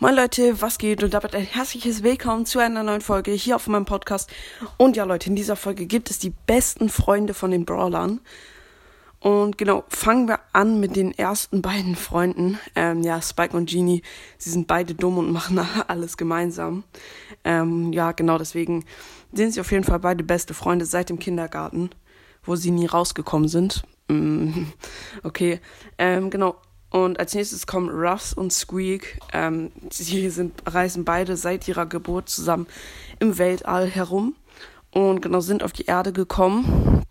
Moin Leute, was geht? Und damit ein herzliches Willkommen zu einer neuen Folge hier auf meinem Podcast. Und ja Leute, in dieser Folge gibt es die besten Freunde von den Brawlern. Und genau, fangen wir an mit den ersten beiden Freunden. Ähm, ja, Spike und Genie, sie sind beide dumm und machen alles gemeinsam. Ähm, ja, genau, deswegen sind sie auf jeden Fall beide beste Freunde seit dem Kindergarten, wo sie nie rausgekommen sind. Mm, okay, ähm, genau. Und als nächstes kommen Ruffs und Squeak. Ähm, sie sind, reisen beide seit ihrer Geburt zusammen im Weltall herum und genau sind auf die Erde gekommen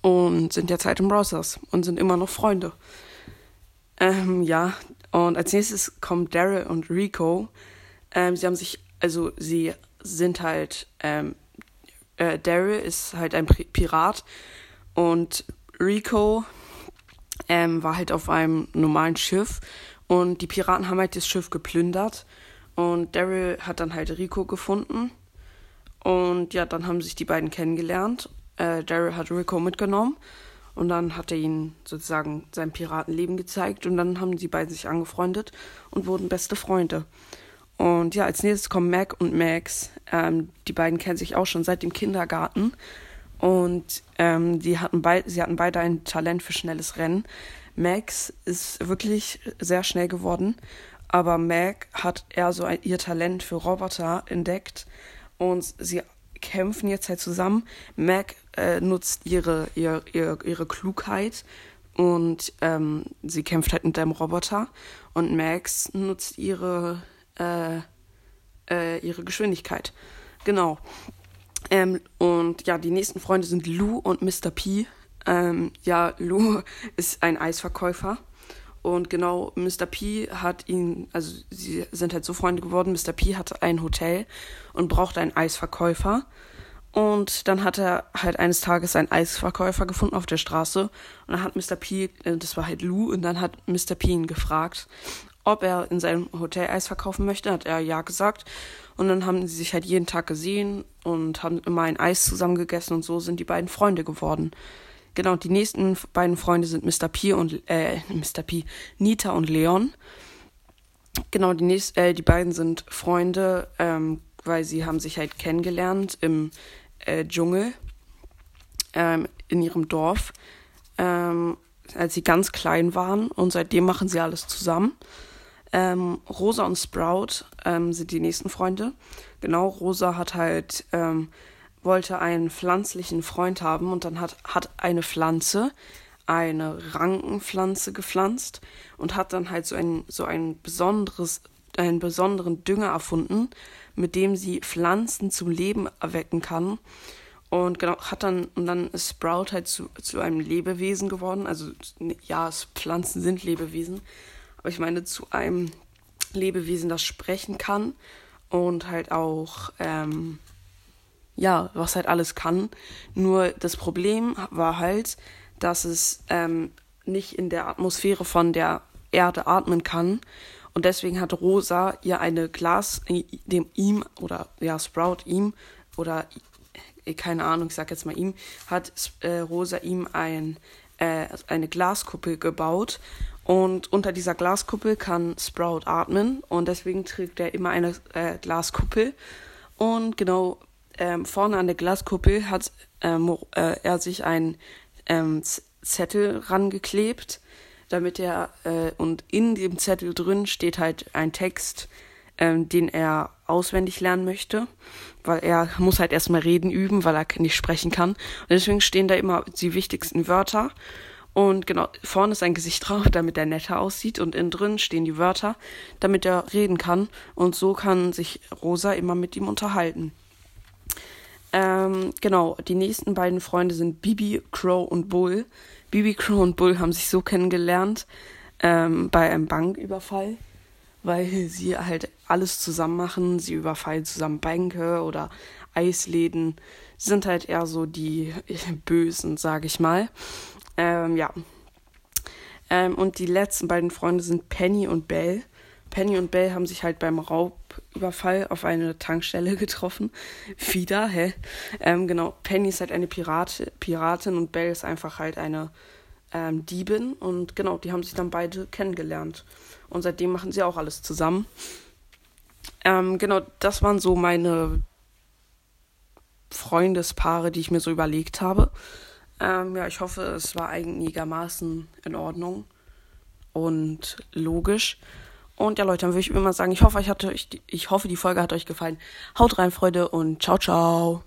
und sind halt im Browsers und sind immer noch Freunde. Ähm, ja, und als nächstes kommen Daryl und Rico. Ähm, sie haben sich, also sie sind halt, ähm, äh, Daryl ist halt ein Pirat und Rico ähm, war halt auf einem normalen Schiff und die Piraten haben halt das Schiff geplündert und Daryl hat dann halt Rico gefunden und ja, dann haben sich die beiden kennengelernt. Äh, Daryl hat Rico mitgenommen und dann hat er ihnen sozusagen sein Piratenleben gezeigt und dann haben die beiden sich angefreundet und wurden beste Freunde. Und ja, als nächstes kommen Mac und Max. Ähm, die beiden kennen sich auch schon seit dem Kindergarten. Und ähm, die hatten sie hatten beide ein Talent für schnelles Rennen. Max ist wirklich sehr schnell geworden, aber Mac hat eher so ein, ihr Talent für Roboter entdeckt und sie kämpfen jetzt halt zusammen. Mac äh, nutzt ihre, ihre, ihre, ihre Klugheit und ähm, sie kämpft halt mit einem Roboter und Max nutzt ihre, äh, äh, ihre Geschwindigkeit. Genau. Ähm, und ja, die nächsten Freunde sind Lou und Mr. P. Ähm, ja, Lou ist ein Eisverkäufer. Und genau, Mr. P hat ihn, also sie sind halt so Freunde geworden. Mr. P hatte ein Hotel und brauchte einen Eisverkäufer. Und dann hat er halt eines Tages einen Eisverkäufer gefunden auf der Straße. Und dann hat Mr. P, äh, das war halt Lou, und dann hat Mr. P ihn gefragt, ob er in seinem Hotel Eis verkaufen möchte. Hat er ja gesagt. Und dann haben sie sich halt jeden Tag gesehen und haben immer ein Eis zusammen gegessen und so sind die beiden Freunde geworden. Genau, die nächsten beiden Freunde sind Mr. P und äh, Mr. P, Nita und Leon. Genau, die nächsten, äh, die beiden sind Freunde, ähm, weil sie haben sich halt kennengelernt im äh, Dschungel ähm, in ihrem Dorf, ähm, als sie ganz klein waren und seitdem machen sie alles zusammen. Ähm, Rosa und Sprout ähm, sind die nächsten Freunde. Genau, Rosa hat halt, ähm, wollte einen pflanzlichen Freund haben und dann hat, hat eine Pflanze, eine Rankenpflanze gepflanzt und hat dann halt so ein, so ein besonderes, einen besonderen Dünger erfunden, mit dem sie Pflanzen zum Leben erwecken kann. Und genau, hat dann, und dann ist Sprout halt zu, zu einem Lebewesen geworden. Also, ja, Pflanzen sind Lebewesen aber ich meine zu einem Lebewesen, das sprechen kann und halt auch, ähm, ja, was halt alles kann. Nur das Problem war halt, dass es ähm, nicht in der Atmosphäre von der Erde atmen kann. Und deswegen hat Rosa ihr eine Glas, dem ihm, oder ja, Sprout ihm, oder äh, keine Ahnung, ich sag jetzt mal ihm, hat äh, Rosa ihm ein, äh, eine Glaskuppel gebaut und unter dieser Glaskuppel kann Sprout atmen und deswegen trägt er immer eine äh, Glaskuppel. Und genau ähm, vorne an der Glaskuppel hat ähm, äh, er sich einen ähm, Zettel rangeklebt, damit er äh, und in dem Zettel drin steht halt ein Text, ähm, den er auswendig lernen möchte, weil er muss halt erstmal reden üben, weil er nicht sprechen kann. Und deswegen stehen da immer die wichtigsten Wörter. Und genau, vorne ist sein Gesicht drauf, damit er netter aussieht. Und innen drin stehen die Wörter, damit er reden kann. Und so kann sich Rosa immer mit ihm unterhalten. Ähm, genau, die nächsten beiden Freunde sind Bibi, Crow und Bull. Bibi, Crow und Bull haben sich so kennengelernt ähm, bei einem Banküberfall, weil sie halt alles zusammen machen. Sie überfallen zusammen Bänke oder Eisläden. Sie sind halt eher so die Bösen, sag ich mal. Ähm, ja. Ähm, und die letzten beiden Freunde sind Penny und Belle. Penny und Belle haben sich halt beim Raubüberfall auf eine Tankstelle getroffen. Wieder, hä? Ähm, genau, Penny ist halt eine Pirate, Piratin und Belle ist einfach halt eine ähm, Diebin. Und genau, die haben sich dann beide kennengelernt. Und seitdem machen sie auch alles zusammen. Ähm, genau, das waren so meine Freundespaare, die ich mir so überlegt habe. Ähm, ja, ich hoffe, es war einigermaßen in Ordnung und logisch. Und ja, Leute, dann würde ich immer sagen, ich hoffe, euch hat euch, ich hoffe, die Folge hat euch gefallen. Haut rein, Freunde, und ciao, ciao.